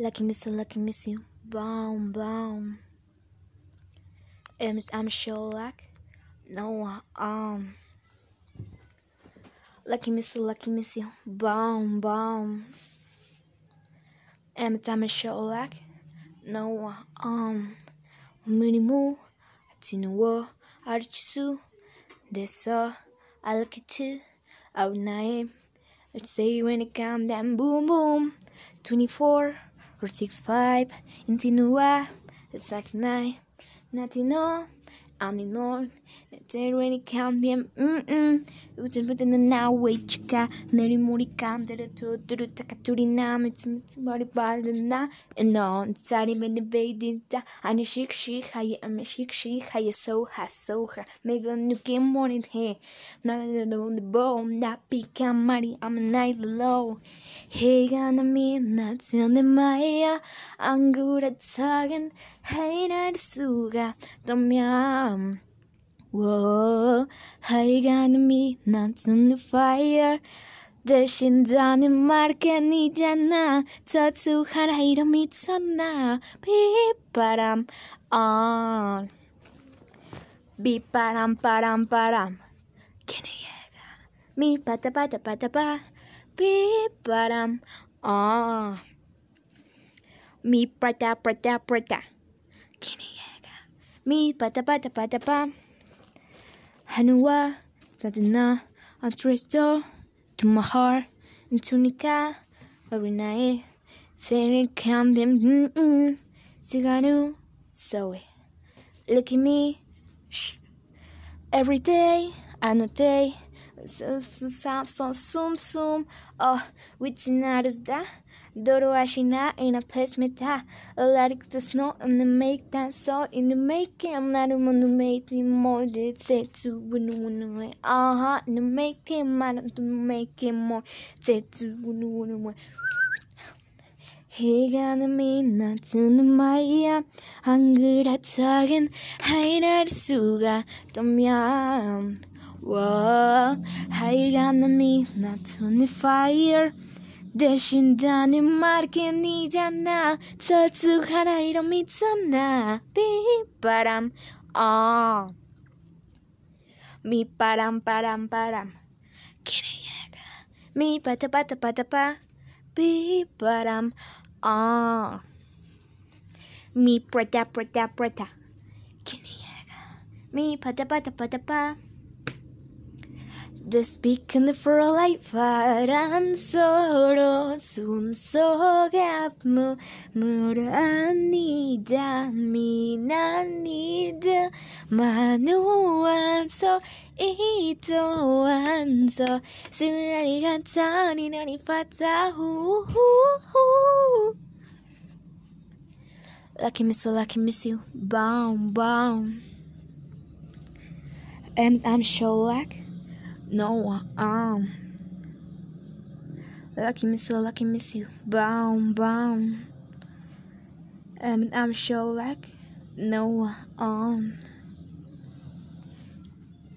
Lucky miss you, lucky miss you. Boom, boom. Um, I'm, I'm sure like no uh, um. Lucky miss you, lucky miss you. Boom, boom. Um, I'm I'm sure like no uh, um. Minimu, atinuwo, arichisu. Desa, I look at you. Out name. Let's say when it come down boom boom. 24 or 65 Intinua night Natino animal, terreni kandiem, mm-mm, We just put in the now which ca neri utseputene nawechka, nerimuri kandere tuturu takaturi it's mari balna, no, tsari bene beidinta, ani shik shik hay, a shik shik hay soha soha, mega nuke morning he, na na na the bone, na pika mari, am night low, he gana me, not na the maya, I'm good angura tsagen, hey na suga, tomia 다긴 해날 수가 떠면 Whoa, 해가 남이 나타내 fire 대신다는 말게 아니잖아 터투한 이름 있잖아 빗바람 아 빗바람 바람 바람 걔네가 미 바다 바다 바다 바 빗바람 아 미 바다 바다 바다 걔네가 me, ba da ba da ba da ba. Hanua, da da na, antresto, to my heart, and tunica, every night. Saying come them, mm mm, ciganu, so Look at me, shh. Every day, and a day, so, so, so, so, so, so, oh, which night is that? Doro ashina in a pesmeta like the snow and the make that so in the making I'm not on the making more did say to win win win aha in the making man to making more say to win win win 해가 남이 나트는 마야 안 그렇다긴 하이날 수가 또면 와 해가 남이 나트는 fire 대신다는 말게 니잖아 저쪽 하나 이런 미쳤나 빗바람 아 미바람 바람 바람 기네야가 미 바다 바다 바다 바 빗바람 아 미 프라다 프라다 프라다 기네야가 미 바다 바다 바다 바 Despiken for life faran soro sun soga mu muranida minanida manuan er so ito so sunani gatani nani fata hu hu hu Lucky miss you, lucky miss you, boom boom. And I'm Sholak. No, um. Lucky miss you, lucky miss you. Boom, boom. Um, I'm sure like no, um.